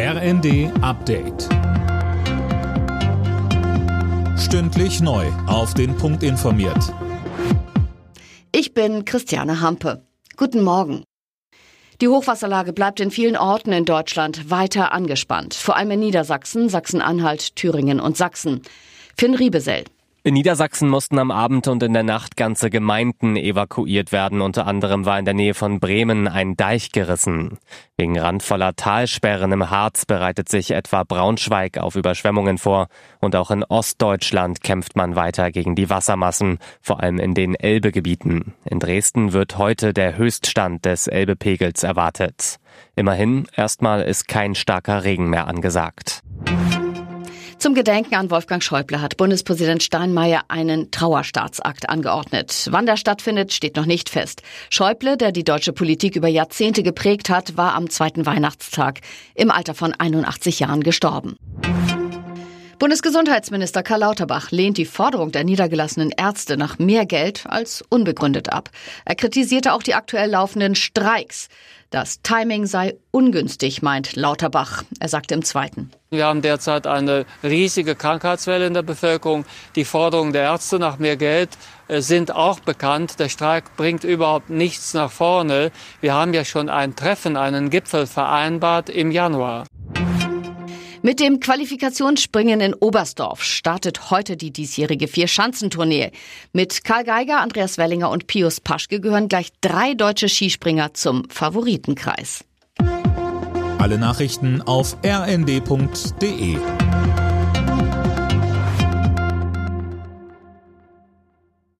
RND Update. Stündlich neu. Auf den Punkt informiert. Ich bin Christiane Hampe. Guten Morgen. Die Hochwasserlage bleibt in vielen Orten in Deutschland weiter angespannt. Vor allem in Niedersachsen, Sachsen-Anhalt, Thüringen und Sachsen. Finn Riebesell. In Niedersachsen mussten am Abend und in der Nacht ganze Gemeinden evakuiert werden. Unter anderem war in der Nähe von Bremen ein Deich gerissen. Wegen randvoller Talsperren im Harz bereitet sich etwa Braunschweig auf Überschwemmungen vor. Und auch in Ostdeutschland kämpft man weiter gegen die Wassermassen, vor allem in den Elbegebieten. In Dresden wird heute der Höchststand des Elbepegels erwartet. Immerhin, erstmal ist kein starker Regen mehr angesagt. Zum Gedenken an Wolfgang Schäuble hat Bundespräsident Steinmeier einen Trauerstaatsakt angeordnet. Wann der stattfindet, steht noch nicht fest. Schäuble, der die deutsche Politik über Jahrzehnte geprägt hat, war am zweiten Weihnachtstag im Alter von 81 Jahren gestorben. Bundesgesundheitsminister Karl Lauterbach lehnt die Forderung der niedergelassenen Ärzte nach mehr Geld als unbegründet ab. Er kritisierte auch die aktuell laufenden Streiks. Das Timing sei ungünstig, meint Lauterbach. Er sagte im Zweiten. Wir haben derzeit eine riesige Krankheitswelle in der Bevölkerung. Die Forderungen der Ärzte nach mehr Geld äh, sind auch bekannt. Der Streik bringt überhaupt nichts nach vorne. Wir haben ja schon ein Treffen, einen Gipfel vereinbart im Januar. Mit dem Qualifikationsspringen in Oberstdorf startet heute die diesjährige Vier-Schanzentournee. Mit Karl Geiger, Andreas Wellinger und Pius Paschke gehören gleich drei deutsche Skispringer zum Favoritenkreis. Alle Nachrichten auf rnd.de